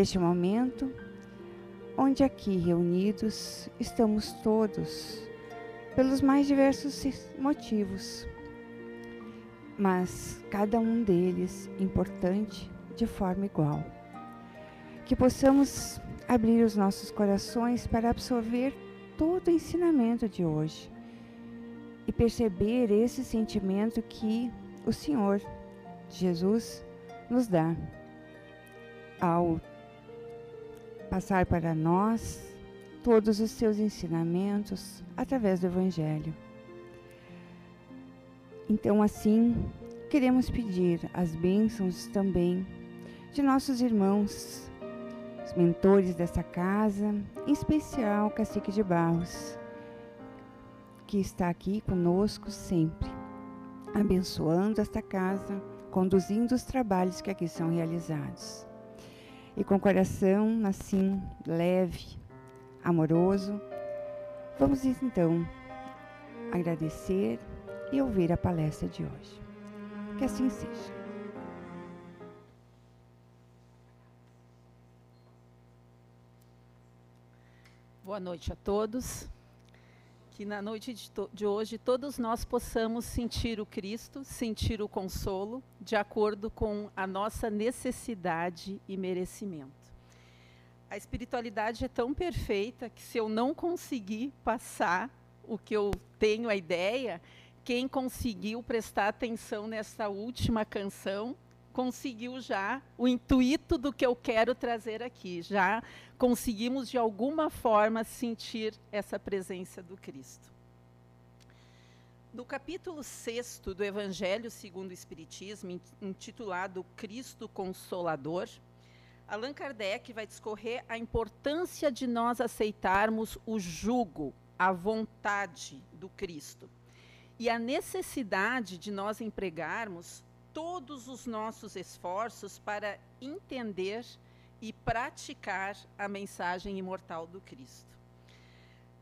Neste momento, onde aqui reunidos estamos todos, pelos mais diversos motivos, mas cada um deles importante de forma igual. Que possamos abrir os nossos corações para absorver todo o ensinamento de hoje e perceber esse sentimento que o Senhor Jesus nos dá ao passar para nós todos os seus ensinamentos através do Evangelho. Então, assim, queremos pedir as bênçãos também de nossos irmãos, os mentores dessa casa, em especial o Cacique de Barros, que está aqui conosco sempre, abençoando esta casa, conduzindo os trabalhos que aqui são realizados. E com o coração assim leve, amoroso, vamos então agradecer e ouvir a palestra de hoje. Que assim seja. Boa noite a todos. Que na noite de, de, hoje todos nós possamos sentir o Cristo, sentir o consolo, de acordo com a nossa necessidade e merecimento. A espiritualidade é tão perfeita que se eu não conseguir passar o que eu tenho a ideia, quem conseguiu prestar atenção nessa última canção conseguiu já o intuito do que eu quero trazer aqui. Já conseguimos, de alguma forma, sentir essa presença do Cristo. No capítulo 6 do Evangelho segundo o Espiritismo, intitulado Cristo Consolador, Allan Kardec vai discorrer a importância de nós aceitarmos o jugo, a vontade do Cristo e a necessidade de nós empregarmos todos os nossos esforços para entender e praticar a mensagem imortal do Cristo.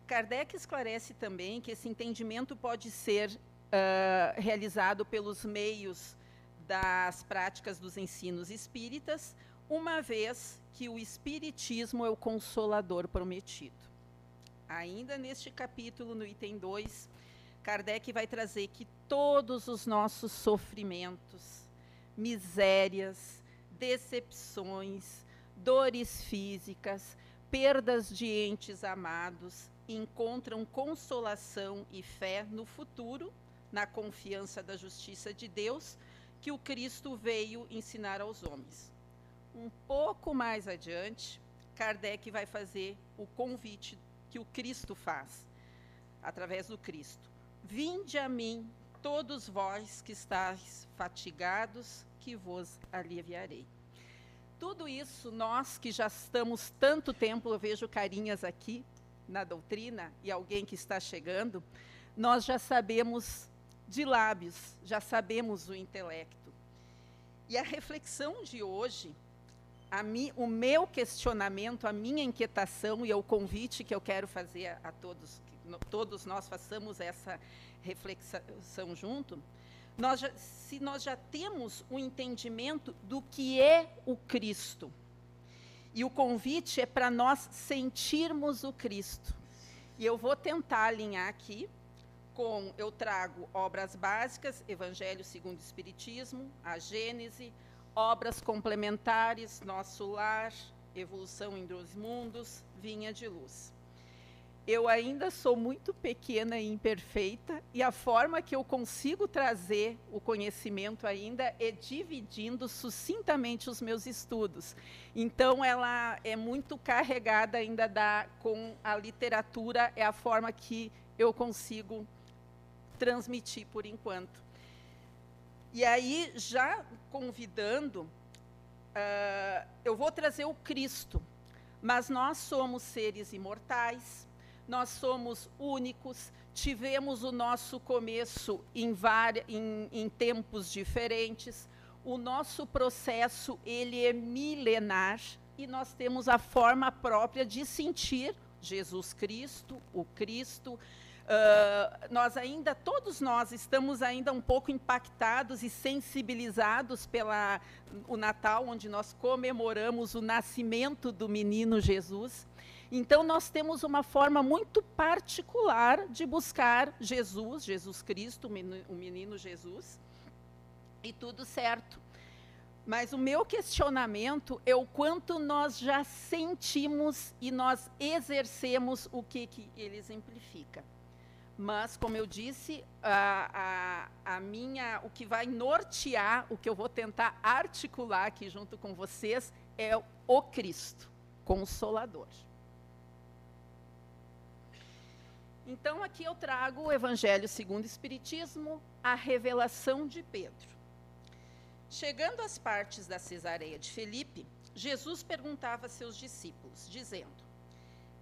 Kardec esclarece também que esse entendimento pode ser uh, realizado pelos meios das práticas dos ensinos espíritas, uma vez que o Espiritismo é o consolador prometido. Ainda neste capítulo, no item 2, Kardec vai trazer que todos os nossos sofrimentos, misérias, decepções, dores físicas, perdas de entes amados, encontram consolação e fé no futuro, na confiança da justiça de Deus, que o Cristo veio ensinar aos homens. Um pouco mais adiante, Kardec vai fazer o convite que o Cristo faz, através do Cristo. Vinde a mim, todos vós que estáis fatigados, que vos aliviarei. Tudo isso, nós que já estamos tanto tempo, eu vejo carinhas aqui na doutrina e alguém que está chegando, nós já sabemos de lábios, já sabemos o intelecto. E a reflexão de hoje, mi, o meu questionamento, a minha inquietação e o convite que eu quero fazer a, a todos todos nós façamos essa reflexão junto, nós já, se nós já temos o um entendimento do que é o Cristo, e o convite é para nós sentirmos o Cristo. E eu vou tentar alinhar aqui com eu trago obras básicas, Evangelho segundo o Espiritismo, a Gênese, obras complementares, Nosso Lar, Evolução em Dois Mundos, Vinha de Luz eu ainda sou muito pequena e imperfeita, e a forma que eu consigo trazer o conhecimento ainda é dividindo sucintamente os meus estudos. Então, ela é muito carregada ainda da, com a literatura, é a forma que eu consigo transmitir por enquanto. E aí, já convidando, uh, eu vou trazer o Cristo, mas nós somos seres imortais, nós somos únicos, tivemos o nosso começo em, em, em tempos diferentes, o nosso processo ele é milenar e nós temos a forma própria de sentir Jesus Cristo, o Cristo, Uh, nós ainda, todos nós, estamos ainda um pouco impactados e sensibilizados pela o Natal, onde nós comemoramos o nascimento do menino Jesus. Então, nós temos uma forma muito particular de buscar Jesus, Jesus Cristo, o menino Jesus, e tudo certo. Mas o meu questionamento é o quanto nós já sentimos e nós exercemos o que, que ele exemplifica. Mas, como eu disse, a, a, a, minha, o que vai nortear, o que eu vou tentar articular aqui junto com vocês, é o Cristo, Consolador. Então, aqui eu trago o Evangelho segundo o Espiritismo, a revelação de Pedro. Chegando às partes da Cesareia de Felipe, Jesus perguntava a seus discípulos, dizendo: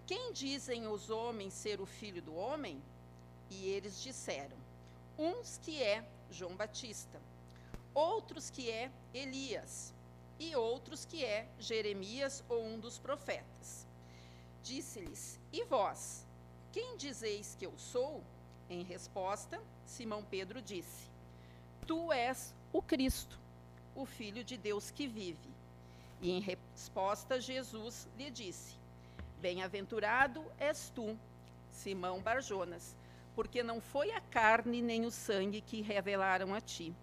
Quem dizem os homens ser o filho do homem? E eles disseram: uns que é João Batista, outros que é Elias, e outros que é Jeremias ou um dos profetas. Disse-lhes: E vós, quem dizeis que eu sou? Em resposta, Simão Pedro disse: Tu és o Cristo, o Filho de Deus que vive. E em resposta, Jesus lhe disse: Bem-aventurado és tu, Simão Barjonas porque não foi a carne nem o sangue que revelaram a ti,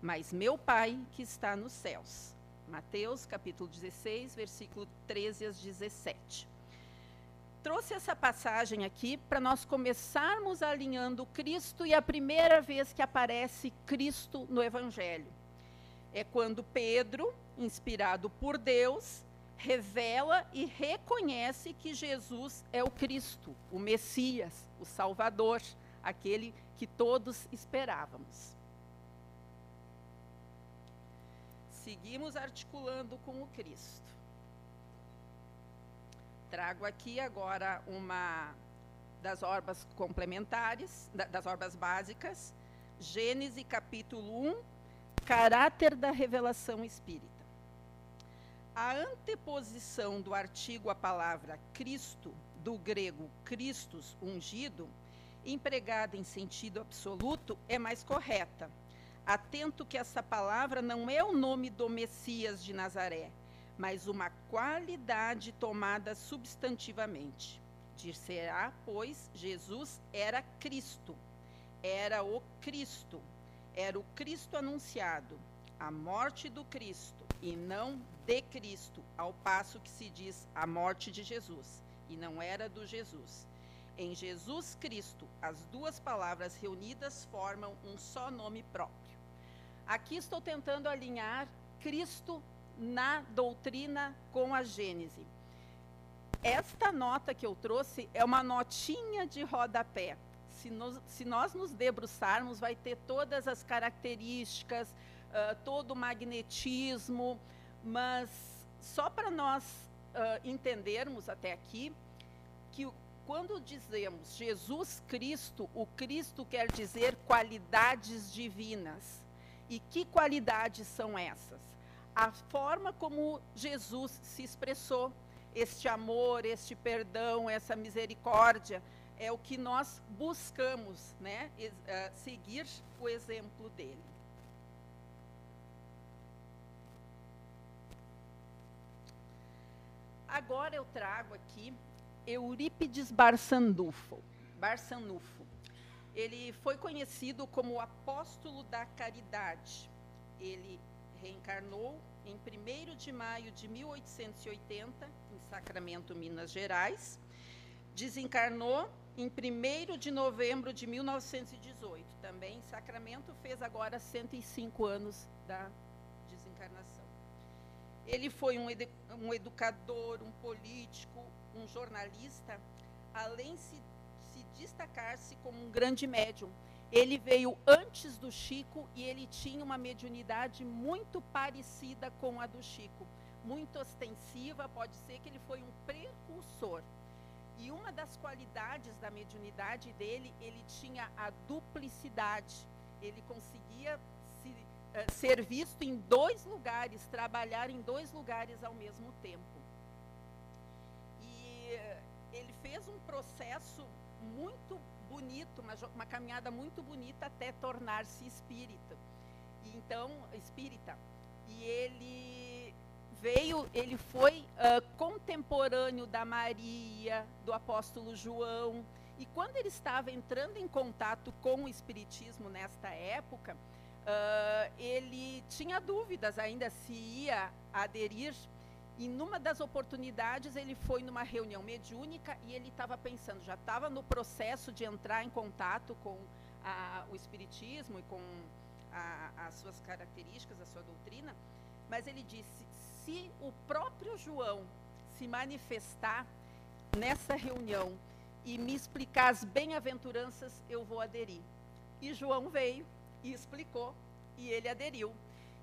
mas meu Pai que está nos céus. Mateus capítulo 16, versículo 13 a 17. Trouxe essa passagem aqui para nós começarmos alinhando Cristo e a primeira vez que aparece Cristo no Evangelho. É quando Pedro, inspirado por Deus, revela e reconhece que Jesus é o Cristo, o Messias, o Salvador, aquele que todos esperávamos. Seguimos articulando com o Cristo. Trago aqui agora uma das orbas complementares, das orbas básicas, Gênesis capítulo 1, caráter da revelação espírita. A anteposição do artigo à palavra Cristo, do grego Christus, ungido, empregada em sentido absoluto, é mais correta. Atento que essa palavra não é o nome do Messias de Nazaré, mas uma qualidade tomada substantivamente. Dir-se-á, pois, Jesus era Cristo, era o Cristo, era o Cristo anunciado, a morte do Cristo, e não de Cristo, ao passo que se diz a morte de Jesus, e não era do Jesus. Em Jesus Cristo, as duas palavras reunidas formam um só nome próprio. Aqui estou tentando alinhar Cristo na doutrina com a Gênese. Esta nota que eu trouxe é uma notinha de rodapé. Se, se nós nos debruçarmos, vai ter todas as características, uh, todo o magnetismo, mas só para nós uh, entendermos até aqui que quando dizemos Jesus Cristo, o Cristo quer dizer qualidades divinas. E que qualidades são essas? A forma como Jesus se expressou, este amor, este perdão, essa misericórdia, é o que nós buscamos, né? Eh, seguir o exemplo dele. Agora eu trago aqui Eurípides Barçanufo. Barçanufo. Ele foi conhecido como o apóstolo da caridade. Ele reencarnou em 1 de maio de 1880, em Sacramento, Minas Gerais. Desencarnou em 1 de novembro de 1918. Também em Sacramento fez agora 105 anos da desencarnação. Ele foi um, um educador, um político, um jornalista, além de se, se destacar-se como um grande médium, ele veio antes do Chico e ele tinha uma mediunidade muito parecida com a do Chico, muito ostensiva, pode ser que ele foi um precursor. E uma das qualidades da mediunidade dele, ele tinha a duplicidade. Ele conseguia se, uh, ser visto em dois lugares, trabalhar em dois lugares ao mesmo tempo ele fez um processo muito bonito, uma, uma caminhada muito bonita até tornar-se espírita. E então, espírita. E ele veio, ele foi uh, contemporâneo da Maria, do apóstolo João. E quando ele estava entrando em contato com o espiritismo nesta época, uh, ele tinha dúvidas ainda se ia aderir e numa das oportunidades ele foi numa reunião mediúnica e ele estava pensando, já estava no processo de entrar em contato com a, o espiritismo e com a, as suas características, a sua doutrina, mas ele disse: se o próprio João se manifestar nessa reunião e me explicar as bem-aventuranças, eu vou aderir. E João veio e explicou e ele aderiu.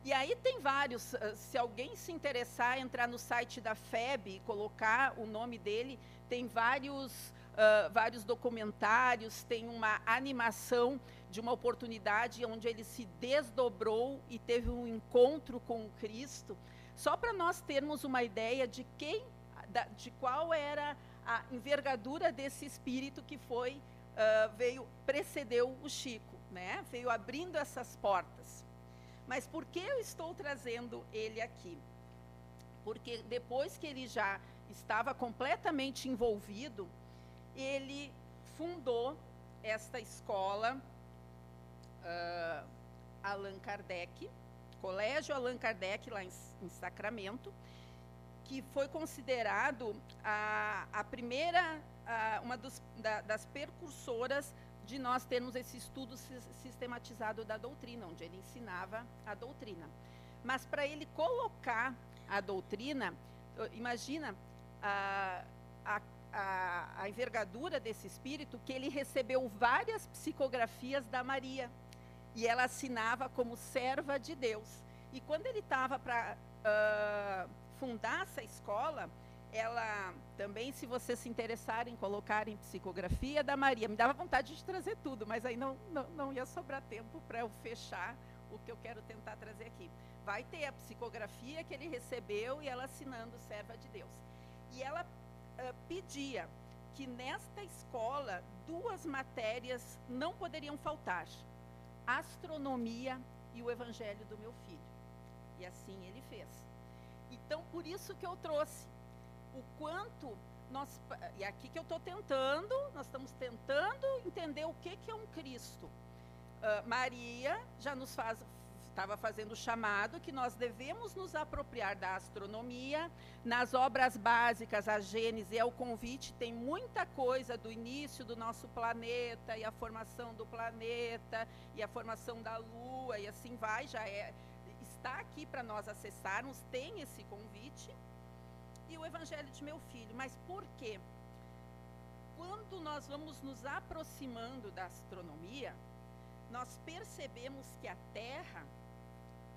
E aí tem vários, ah, se alguém se interessar, entrar no site da FEB e colocar o nome dele, tem vários, uh, vários documentários, tem uma animação de uma oportunidade onde ele se desdobrou e teve um encontro com o Cristo, só para nós termos uma ideia de quem, de qual era a envergadura desse espírito que foi, uh, veio, precedeu o Chico, né? veio abrindo essas portas. Mas por que eu estou trazendo ele aqui? Porque depois que ele já estava completamente envolvido, ele fundou esta escola uh, Allan Kardec, Colégio Allan Kardec, lá em, em Sacramento, que foi considerado a, a primeira, a, uma dos, da, das percursoras de nós termos esse estudo sistematizado da doutrina, onde ele ensinava a doutrina. Mas para ele colocar a doutrina, imagina a, a, a, a, envergadura desse espírito, que ele recebeu várias psicografias da Maria, e ela assinava como serva de Deus. E quando ele estava para uh, fundar essa escola, ela também, se você se interessar em colocar em psicografia da Maria, me dava vontade de trazer tudo, mas aí não, não, não ia sobrar tempo para eu fechar o que eu quero tentar trazer aqui. Vai ter a psicografia que ele recebeu e ela assinando serva de Deus. E ela uh, pedia que nesta escola duas matérias não poderiam faltar: astronomia e o evangelho do meu filho. E assim ele fez. Então, por isso que eu trouxe o quanto nós. E aqui que eu estou tentando, nós estamos tentando entender o que, que é um Cristo. Uh, Maria já nos faz, estava fazendo o chamado que nós devemos nos apropriar da astronomia. Nas obras básicas, a Gênese é o convite, tem muita coisa do início do nosso planeta e a formação do planeta e a formação da Lua e assim vai, já é está aqui para nós acessarmos, tem esse convite e o evangelho de meu filho. Mas por quê? Quando nós vamos nos aproximando da astronomia, nós percebemos que a Terra,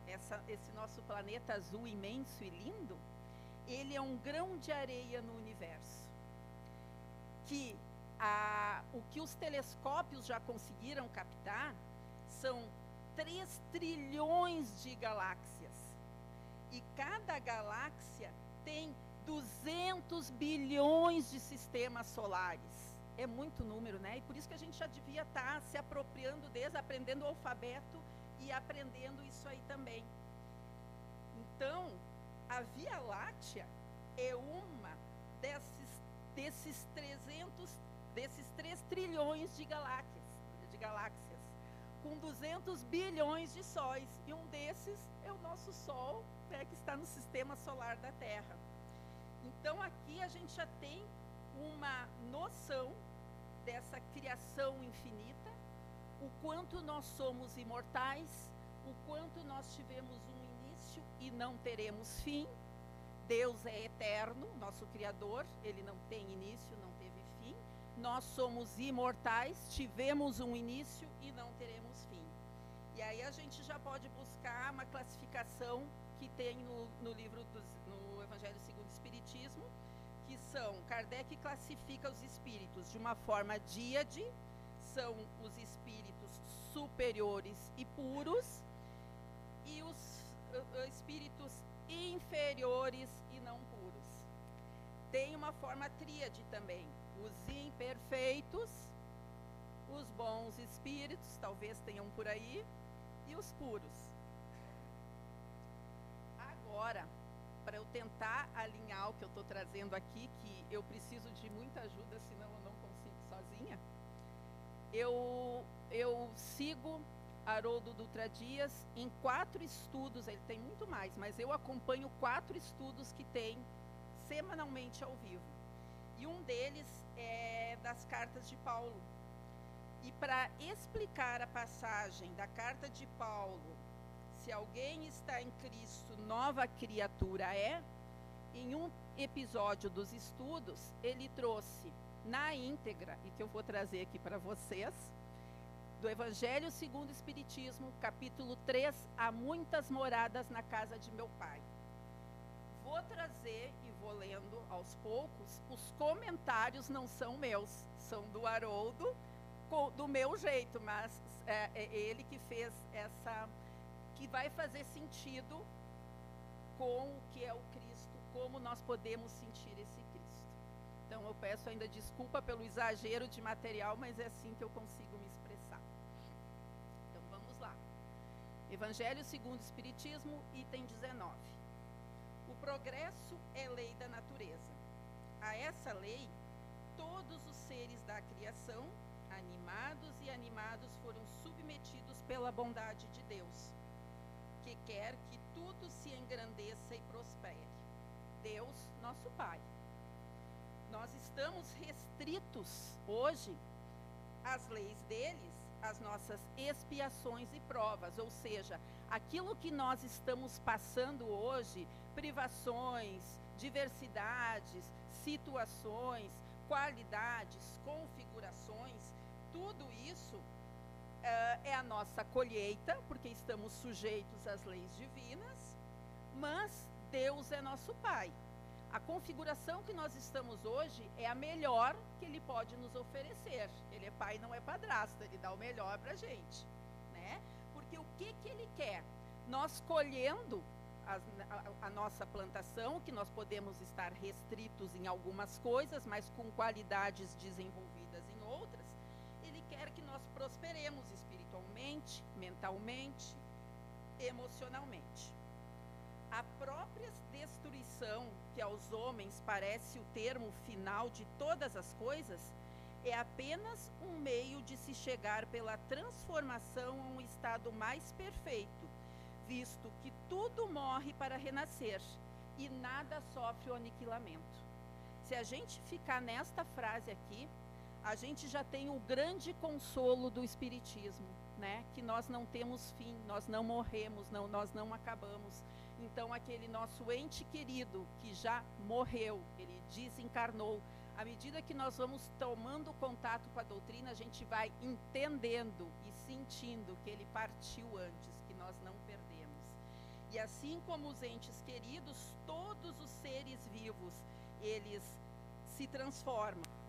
essa, esse nosso planeta azul imenso e lindo, ele é um grão de areia no universo. Que a, o que os telescópios já conseguiram captar são 3 trilhões de galáxias. E cada galáxia tem 200 bilhões de sistemas solares. É muito número, né? E por isso que a gente já devia estar tá se apropriando deles, aprendendo o alfabeto e aprendendo isso aí também. Então, a Via Láctea é uma desses, desses 300, desses 3 trilhões de galáxias, de galáxias, com 200 bilhões de sóis. E um desses é o nosso Sol, né, que está no sistema solar da Terra. Então aqui a gente já tem uma noção dessa criação infinita, o quanto nós somos imortais, o quanto nós tivemos um início e não teremos fim. Deus é eterno, nosso Criador, ele não tem início, não teve fim. Nós somos imortais, tivemos um início e não teremos a gente já pode buscar uma classificação que tem no, no livro dos, no Evangelho segundo o Espiritismo, que são Kardec classifica os espíritos de uma forma díade, são os espíritos superiores e puros, e os uh, espíritos inferiores e não puros. Tem uma forma tríade também. Os imperfeitos, os bons espíritos, talvez tenham por aí, e os puros. Agora, para eu tentar alinhar o que eu estou trazendo aqui, que eu preciso de muita ajuda, senão eu não consigo sozinha, eu, eu sigo Haroldo Dutra Dias em quatro estudos, ele tem muito mais, mas eu acompanho quatro estudos que tem semanalmente ao vivo. E um deles é das cartas de Paulo. E para explicar a passagem da carta de Paulo, se alguém está em Cristo, nova criatura é, em um episódio dos estudos, ele trouxe na íntegra, e que eu vou trazer aqui para vocês, do Evangelho segundo o Espiritismo, capítulo 3, há muitas moradas na casa de meu pai. Vou trazer e vou lendo aos poucos, os comentários não são meus, são do Haroldo, do meu jeito, mas é, é ele que fez essa, que vai fazer sentido com o que é o Cristo, como nós podemos sentir esse Cristo. Então eu peço ainda desculpa pelo exagero de material, mas é assim que eu consigo me Evangelho segundo o Espiritismo, item 19. O progresso é lei da natureza. A essa lei, todos os seres da criação, animados e animados, foram submetidos pela bondade de Deus, que quer que tudo se engrandeça e prospere. Deus, nosso Pai. Nós estamos restritos hoje às leis deles as nossas expiações e provas, ou seja, aquilo que nós estamos passando hoje, privações, diversidades, situações, qualidades, configurações, tudo isso uh, é a nossa colheita, porque estamos sujeitos às leis divinas, mas Deus é nosso Pai a configuração que nós estamos hoje é a melhor que ele pode nos oferecer. Ele é pai, não é padrasto, ele dá o melhor para a gente. Né? Porque o que, que ele quer? Nós colhendo a, a, a, nossa plantação, que nós podemos estar restritos em algumas coisas, mas com qualidades desenvolvidas em outras, ele quer que nós prosperemos espiritualmente, mentalmente, emocionalmente. A própria destruição, que aos homens parece o termo final de todas as coisas, é apenas um meio de se chegar pela transformação a um estado mais perfeito, visto que tudo morre para renascer e nada sofre o aniquilamento. Se a gente ficar nesta frase aqui, a gente já tem o grande consolo do Espiritismo, né? Que nós não temos fim, nós não morremos, não, nós não acabamos então, aquele nosso ente querido que já morreu, ele desencarnou. À medida que nós vamos tomando contato com a doutrina, a gente vai entendendo e sentindo que ele partiu antes, que nós não perdemos. E assim como os entes queridos, todos os seres vivos, eles se transformam.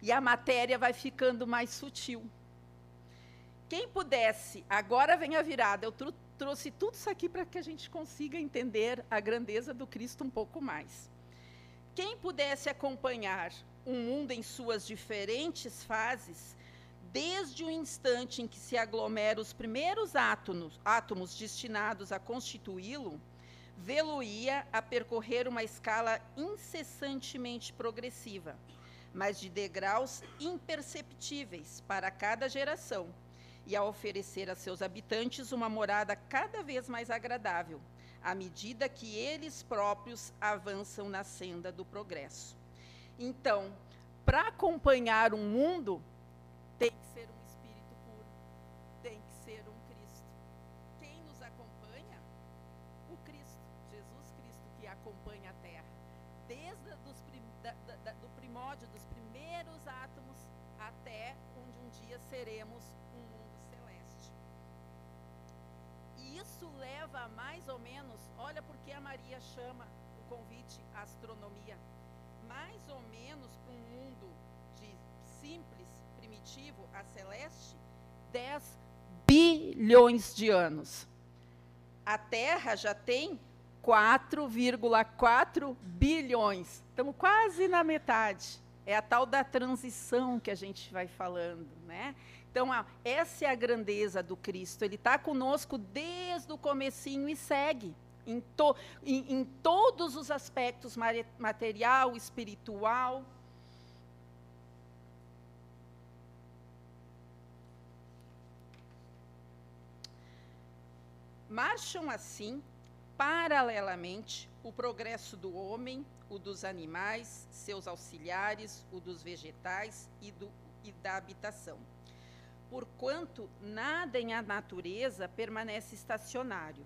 E a matéria vai ficando mais sutil. Quem pudesse, agora vem a virada, eu tr trouxe tudo isso aqui para que a gente consiga entender a grandeza do Cristo um pouco mais. Quem pudesse acompanhar o um mundo em suas diferentes fases, desde o instante em que se aglomeram os primeiros átomos, átomos destinados a constituí-lo, vê-lo-ia a percorrer uma escala incessantemente progressiva mas de degraus imperceptíveis para cada geração, e a oferecer a seus habitantes uma morada cada vez mais agradável, à medida que eles próprios avançam na senda do progresso. Então, para acompanhar um mundo, tem que ser um do primórdio, dos primeiros átomos, até onde um dia seremos um mundo celeste. E isso leva a mais ou menos, olha porque a Maria chama o convite astronomia mais ou menos para um mundo de simples, primitivo a celeste, 10 bilhões de anos. A Terra já tem 4,4 bilhões. Estamos quase na metade. É a tal da transição que a gente vai falando, né? Então, essa é a grandeza do Cristo. Ele está conosco desde o comecinho e segue em, to, em, em todos os aspectos material, espiritual. Marcham assim, paralelamente, o progresso do homem, o dos animais, seus auxiliares, o dos vegetais e, do, e da habitação. Porquanto nada em a natureza permanece estacionário,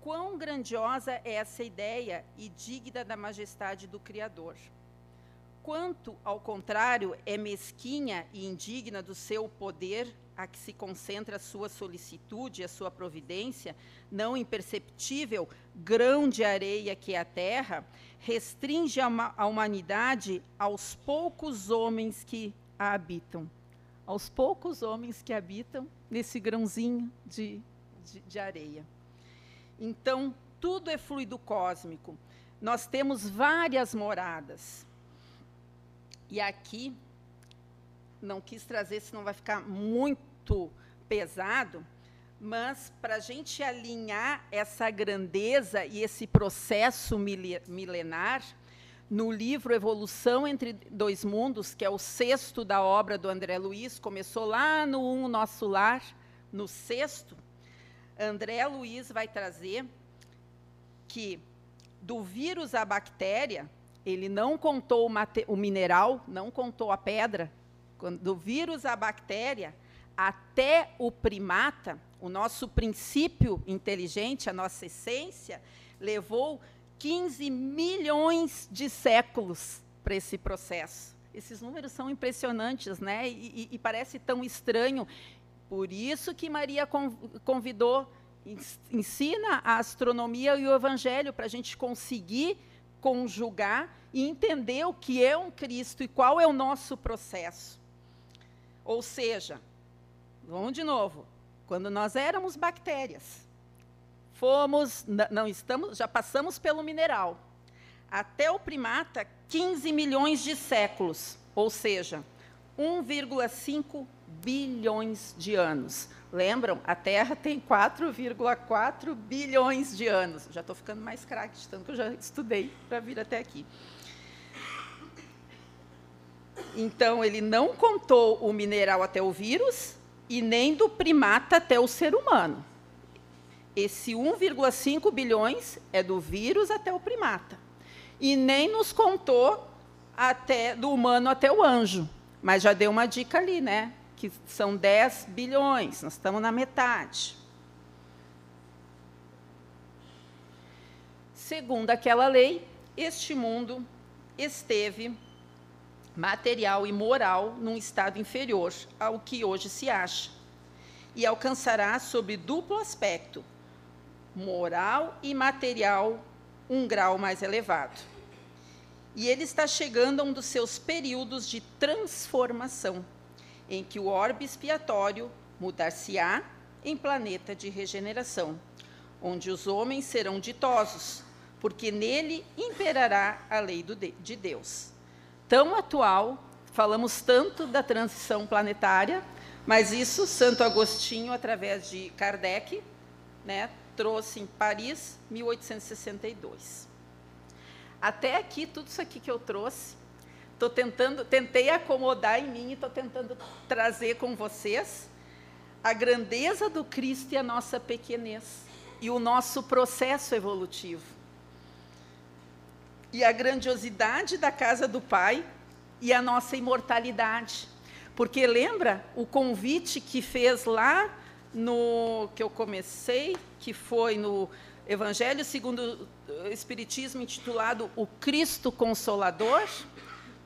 quão grandiosa é essa ideia e digna da majestade do Criador. Quanto, ao contrário, é mesquinha e indigna do seu poder a que se concentra a sua solicitude a sua providência, não imperceptível, grão de areia que é a terra, restringe a, humanidade aos poucos homens que a habitam. Aos poucos homens que habitam nesse grãozinho de, de, de areia. Então, tudo é fluido cósmico. Nós temos várias moradas. E aqui, não quis trazer, senão vai ficar muito pesado, mas para a gente alinhar essa grandeza e esse processo milenar, no livro Evolução entre Dois Mundos, que é o sexto da obra do André Luiz, começou lá no Um Nosso Lar, no sexto, André Luiz vai trazer que do vírus à bactéria, ele não contou o, o mineral, não contou a pedra. Do vírus à bactéria, até o primata, o nosso princípio inteligente, a nossa essência, levou 15 milhões de séculos para esse processo. Esses números são impressionantes, né? E, e, e parece tão estranho. Por isso que Maria convidou, ensina a astronomia e o evangelho para a gente conseguir conjugar e entender o que é um Cristo e qual é o nosso processo. Ou seja, vamos de novo, quando nós éramos bactérias, fomos, não estamos, já passamos pelo mineral, até o primata 15 milhões de séculos, ou seja, 1,5 bilhões de anos. Lembram? A Terra tem 4,4 bilhões de anos. Já estou ficando mais craque, tanto que eu já estudei para vir até aqui. Então, ele não contou o mineral até o vírus e nem do primata até o ser humano. Esse 1,5 bilhões é do vírus até o primata. E nem nos contou até do humano até o anjo. Mas já deu uma dica ali, né? que são 10 bilhões, nós estamos na metade. Segundo aquela lei, este mundo esteve material e moral num estado inferior ao que hoje se acha, e alcançará sob duplo aspecto, moral e material, um grau mais elevado. E ele está chegando a um dos seus períodos de transformação em que o orbe expiatório mudar-se-á em planeta de regeneração, onde os homens serão ditosos, porque nele imperará a lei de Deus. Tão atual, falamos tanto da transição planetária, mas isso Santo Agostinho, através de Kardec, né, trouxe em Paris, 1862. Até aqui, tudo isso aqui que eu trouxe, Tô tentando, tentei acomodar em mim e estou tentando trazer com vocês a grandeza do Cristo e a nossa pequenez e o nosso processo evolutivo. E a grandiosidade da casa do Pai e a nossa imortalidade. Porque lembra o convite que fez lá no que eu comecei, que foi no Evangelho segundo o Espiritismo intitulado O Cristo Consolador?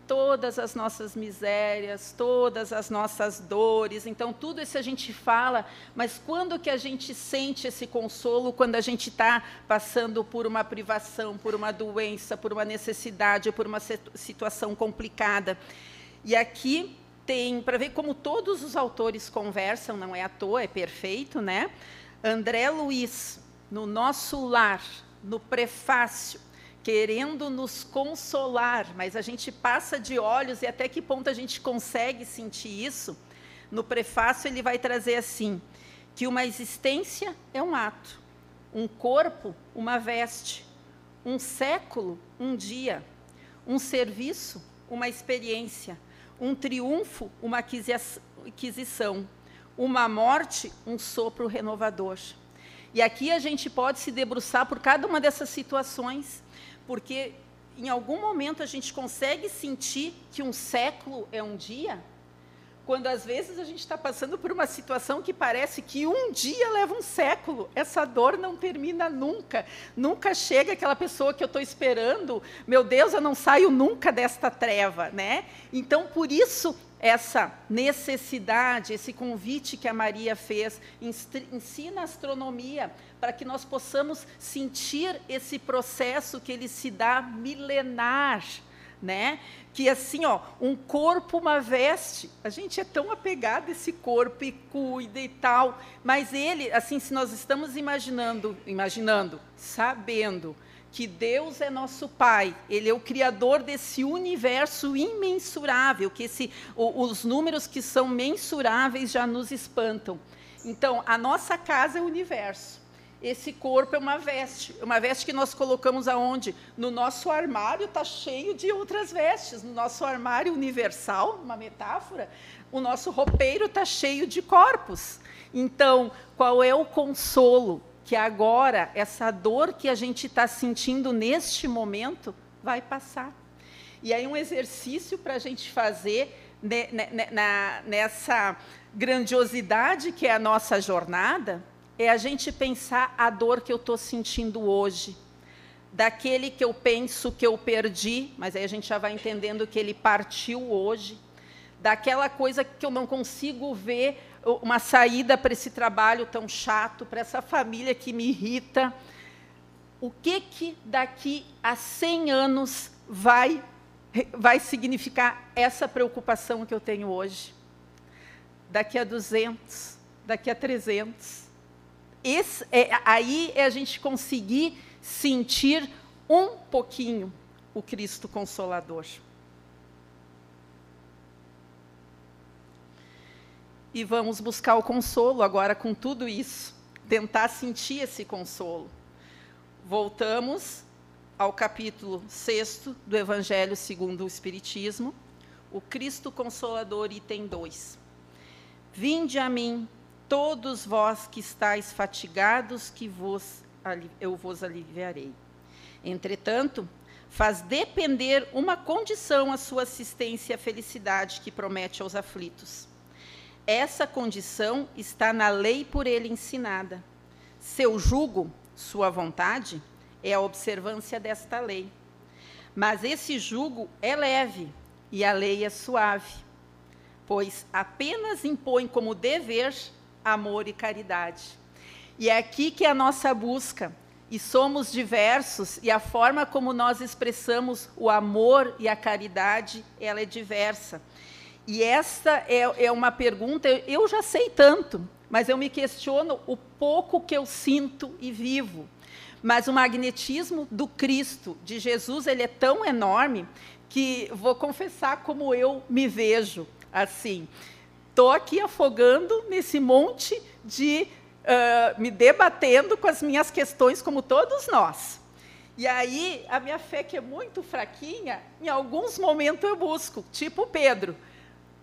Todas as nossas misérias, todas as nossas dores. Então, tudo isso a gente fala, mas quando que a gente sente esse consolo? Quando a gente está passando por uma privação, por uma doença, por uma necessidade, por uma situação complicada. E aqui tem, para ver como todos os autores conversam, não é à toa, é perfeito, né? André Luiz, no nosso lar, no prefácio, querendo nos consolar, mas a gente passa de olhos e até que ponto a gente consegue sentir isso? No prefácio ele vai trazer assim: que uma existência é um ato, um corpo, uma veste, um século, um dia, um serviço, uma experiência, um triunfo, uma aquisição, uma morte, um sopro renovador. E aqui a gente pode se debruçar por cada uma dessas situações porque em algum momento a gente consegue sentir que um século é um dia, quando às vezes a gente está passando por uma situação que parece que um dia leva um século, essa dor não termina nunca, nunca chega aquela pessoa que eu estou esperando, meu Deus, eu não saio nunca desta treva, né? Então, por isso essa necessidade, esse convite que a Maria fez, ensina a astronomia, para que nós possamos sentir esse processo que ele se dá milenar, né? Que assim, ó, um corpo, uma veste. A gente é tão apegado a esse corpo e cuida e tal, mas ele, assim, se nós estamos imaginando, imaginando, sabendo que Deus é nosso Pai, Ele é o Criador desse universo imensurável, que esse, os números que são mensuráveis já nos espantam. Então, a nossa casa é o universo. Esse corpo é uma veste, uma veste que nós colocamos aonde? No nosso armário está cheio de outras vestes. No nosso armário universal, uma metáfora, o nosso roupeiro está cheio de corpos. Então, qual é o consolo? que agora essa dor que a gente está sentindo neste momento vai passar. E aí um exercício para a gente fazer nessa grandiosidade que é a nossa jornada é a gente pensar a dor que eu estou sentindo hoje, daquele que eu penso que eu perdi, mas aí a gente já vai entendendo que ele partiu hoje, daquela coisa que eu não consigo ver uma saída para esse trabalho tão chato, para essa família que me irrita. O que que daqui a 100 anos vai vai significar essa preocupação que eu tenho hoje? Daqui a 200, daqui a 300. Esse, é, aí é a gente conseguir sentir um pouquinho o Cristo Consolador. e vamos buscar o consolo agora com tudo isso, tentar sentir esse consolo. Voltamos ao capítulo 6 do Evangelho segundo o Espiritismo, o Cristo Consolador, item 2. Vinde a mim, todos vós que estáis fatigados, que vos, eu vos aliviarei. Entretanto, faz depender uma condição a sua assistência e a felicidade que promete aos aflitos essa condição está na lei por ele ensinada. Seu jugo, sua vontade, é a observância desta lei. Mas esse jugo é leve e a lei é suave, pois apenas impõe como dever amor e caridade. E é aqui que é a nossa busca, e somos diversos, e a forma como nós expressamos o amor e a caridade, ela é diversa. E esta é, é uma pergunta, eu já sei tanto, mas eu me questiono o pouco que eu sinto e vivo. Mas o magnetismo do Cristo, de Jesus, ele é tão enorme que vou confessar como eu me vejo assim. Estou aqui afogando nesse monte de uh, me debatendo com as minhas questões, como todos nós. E aí, a minha fé, que é muito fraquinha, em alguns momentos eu busco, tipo Pedro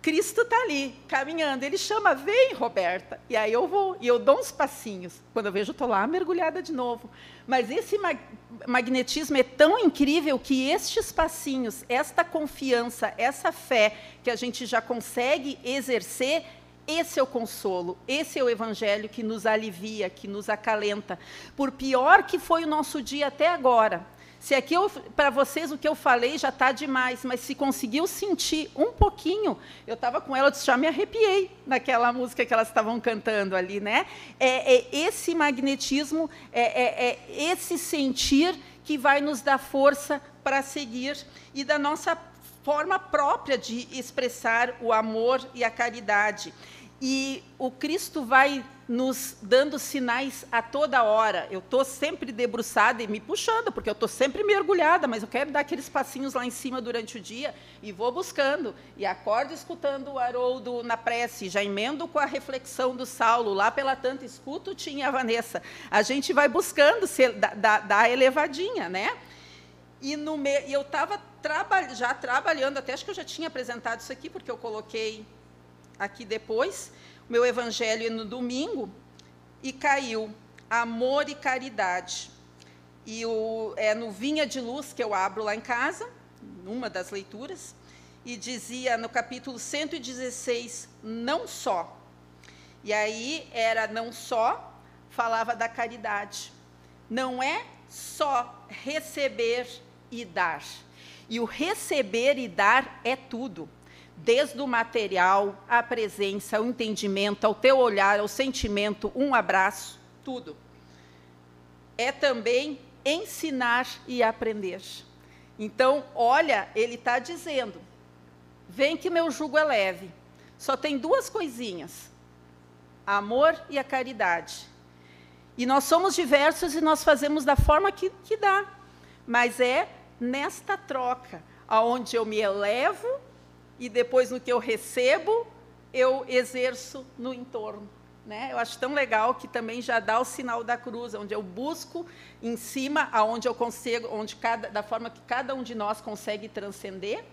Cristo está ali, caminhando. Ele chama, vem, Roberta. E aí eu vou, e eu dou uns passinhos. Quando eu vejo, estou lá mergulhada de novo. Mas esse mag magnetismo é tão incrível que estes passinhos, esta confiança, essa fé que a gente já consegue exercer, esse é o consolo, esse é o evangelho que nos alivia, que nos acalenta. Por pior que foi o nosso dia até agora, se aqui para vocês o que eu falei já está demais, mas se conseguiu sentir um pouquinho, eu estava com ela, eu já me arrepiei naquela música que elas estavam cantando ali, né? É, é esse magnetismo, é, é, é esse sentir que vai nos dar força para seguir e da nossa forma própria de expressar o amor e a caridade. E o Cristo vai nos dando sinais a toda hora. Eu estou sempre debruçada e me puxando, porque eu estou sempre mergulhada, mas eu quero dar aqueles passinhos lá em cima durante o dia e vou buscando. E acordo escutando o Haroldo na prece, já emendo com a reflexão do Saulo, lá pela tanta escuto tinha a Vanessa. A gente vai buscando ser, da, da, elevadinha, né? E, no me... eu estava traba... já trabalhando, até acho que eu já tinha apresentado isso aqui, porque eu coloquei aqui depois, meu evangelho é no domingo, e caiu amor e caridade. E o, é no Vinha de Luz que eu abro lá em casa, numa das leituras, e dizia no capítulo 116, não só. E aí era não só, falava da caridade. Não é só receber e dar. E o receber e dar é tudo desde o material, a presença, o entendimento, ao teu olhar, ao sentimento, um abraço, tudo. É também ensinar e aprender. Então, olha, ele está dizendo: vem que meu jugo é leve. Só tem duas coisinhas: amor e a caridade. E nós somos diversos e nós fazemos da forma que, que dá. Mas é nesta troca, aonde eu me elevo e depois no que eu recebo, eu exerço no entorno. Né? Eu acho tão legal que também já dá o sinal da cruz, onde eu busco em cima, aonde eu consigo, onde cada, da forma que cada um de nós consegue transcender.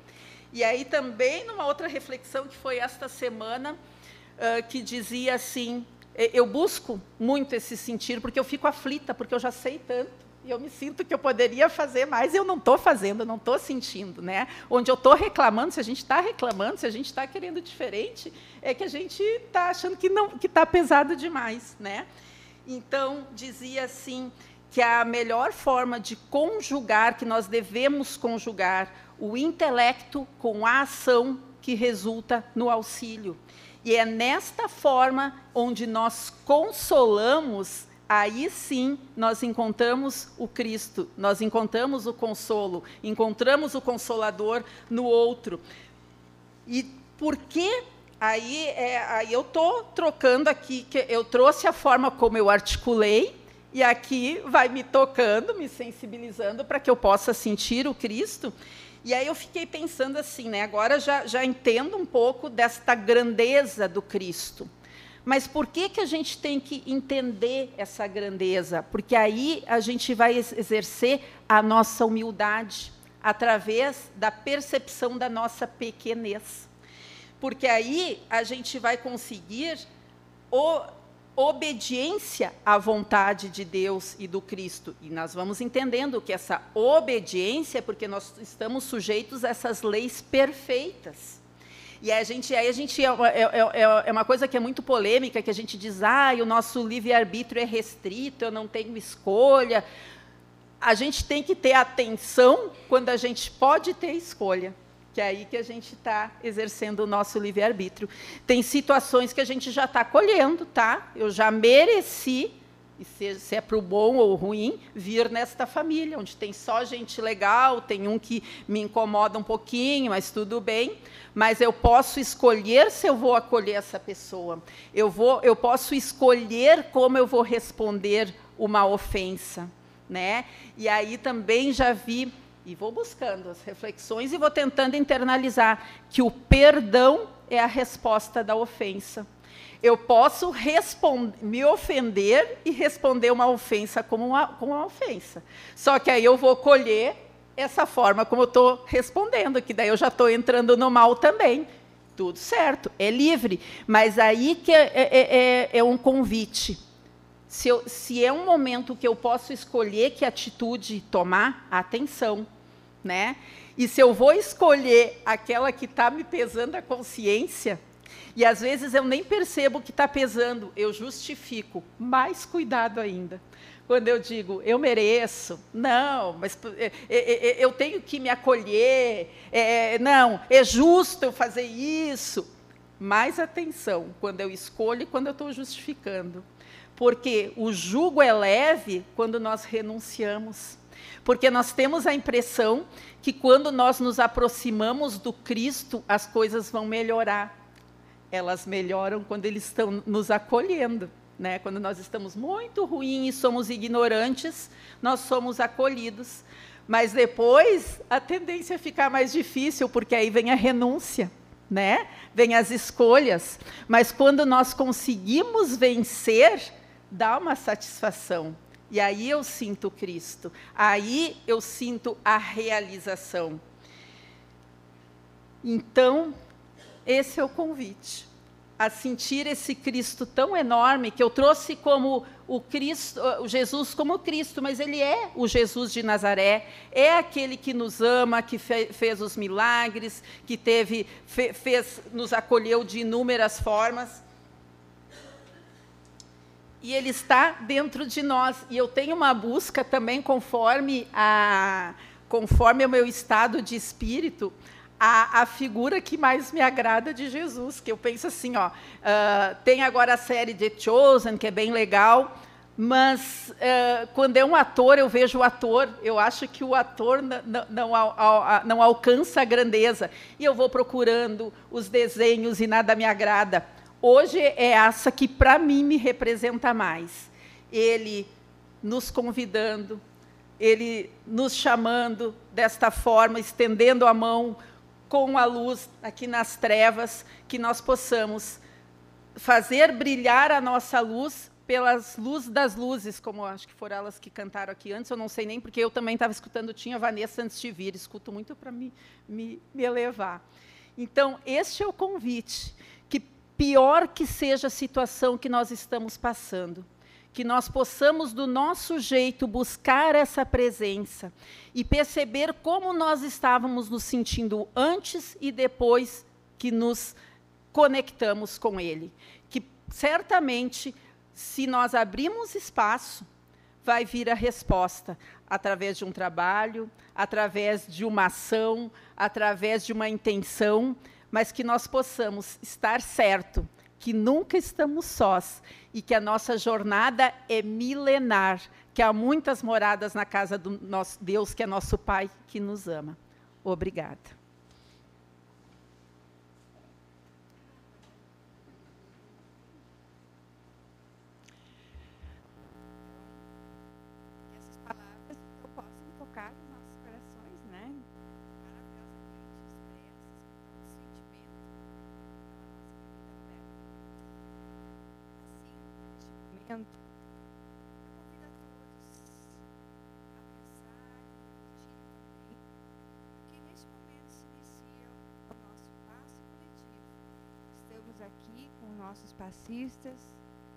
E aí também numa outra reflexão que foi esta semana, uh, que dizia assim: eu busco muito esse sentir porque eu fico aflita, porque eu já sei tanto e eu me sinto que eu poderia fazer mais eu não estou fazendo, não estou sentindo. Né? Onde eu estou reclamando, se a gente está reclamando, se a gente está querendo diferente, é que a gente está achando que não que está pesado demais. Né? Então, dizia assim que a melhor forma de conjugar, que nós devemos conjugar o intelecto com a ação que resulta no auxílio. E é nesta forma onde nós consolamos aí sim nós encontramos o Cristo, nós encontramos o consolo, encontramos o consolador no outro. E por que aí, é, aí eu estou trocando aqui, que eu trouxe a forma como eu articulei, e aqui vai me tocando, me sensibilizando para que eu possa sentir o Cristo. E aí eu fiquei pensando assim, né? Agora já, já entendo um pouco desta grandeza do Cristo. Mas por que, que a gente tem que entender essa grandeza? Porque aí a gente vai exercer a nossa humildade através da percepção da nossa pequenez. Porque aí a gente vai conseguir obediência à vontade de Deus e do Cristo. E nós vamos entendendo que essa obediência é porque nós estamos sujeitos a essas leis perfeitas. E a gente, aí a gente é, é, é, é, uma coisa que é muito polêmica, que a gente diz, ah, o nosso livre-arbítrio é restrito, eu não tenho escolha. A gente tem que ter atenção quando a gente pode ter escolha, que é aí que a gente está exercendo o nosso livre-arbítrio. Tem situações que a gente já está colhendo, tá? Eu já mereci e se, se é para o bom ou ruim, vir nesta família, onde tem só gente legal, tem um que me incomoda um pouquinho, mas tudo bem. Mas eu posso escolher se eu vou acolher essa pessoa. Eu, vou, eu posso escolher como eu vou responder uma ofensa. Né? E aí também já vi, e vou buscando as reflexões e vou tentando internalizar, que o perdão é a resposta da ofensa eu posso me ofender e responder uma ofensa como uma, uma ofensa. Só que aí eu vou colher essa forma como eu estou respondendo, que daí eu já estou entrando no mal também. Tudo certo, é livre. Mas aí que é, é, é, é um convite. Se, eu, se, é um momento que eu posso escolher que atitude tomar, atenção. Né? E se eu vou escolher aquela que está me pesando a consciência, e às vezes eu nem percebo que está pesando, eu justifico, mais cuidado ainda. Quando eu digo, eu mereço, não, mas é, é, é, eu tenho que me acolher, é, não, é justo eu fazer isso. Mais atenção quando eu escolho e quando eu estou justificando. Porque o jugo é leve quando nós renunciamos. Porque nós temos a impressão que quando nós nos aproximamos do Cristo, as coisas vão melhorar. Elas melhoram quando eles estão nos acolhendo. Né? Quando nós estamos muito ruins e somos ignorantes, nós somos acolhidos. Mas depois a tendência é ficar mais difícil, porque aí vem a renúncia, né? Vem as escolhas. Mas quando nós conseguimos vencer, dá uma satisfação. E aí eu sinto Cristo. Aí eu sinto a realização. Então, esse é o convite a sentir esse Cristo tão enorme que eu trouxe como o Cristo, o Jesus como Cristo, mas ele é o Jesus de Nazaré, é aquele que nos ama, que fe, fez os milagres, que teve fe, fez nos acolheu de inúmeras formas. E ele está dentro de nós. E eu tenho uma busca também conforme a conforme o meu estado de espírito, a, a, figura que mais me agrada de Jesus, que eu penso assim, ó, uh, tem agora a série The Chosen, que é bem legal, mas uh, quando é um ator, eu vejo o ator, eu acho que o ator não, não, não alcança a grandeza, e eu vou procurando os desenhos e nada me agrada. Hoje é essa que, para mim, me representa mais. Ele nos convidando, ele nos chamando desta forma, estendendo a mão, com a luz aqui nas trevas, que nós possamos fazer brilhar a nossa luz pelas luzes das luzes, como acho que foram elas que cantaram aqui antes, eu não sei nem, porque eu também estava escutando, tinha Vanessa antes de vir, escuto muito para me, me, me elevar. Então, este é o convite, que pior que seja a situação que nós estamos passando, que nós possamos, do nosso jeito, buscar essa presença e perceber como nós estávamos nos sentindo antes e depois que nos conectamos com Ele. Que certamente, se nós abrirmos espaço, vai vir a resposta através de um trabalho, através de uma ação, através de uma intenção, mas que nós possamos estar certo que nunca estamos sós e que a nossa jornada é milenar, que há muitas moradas na casa do nosso Deus, que é nosso Pai, que nos ama. Obrigada. O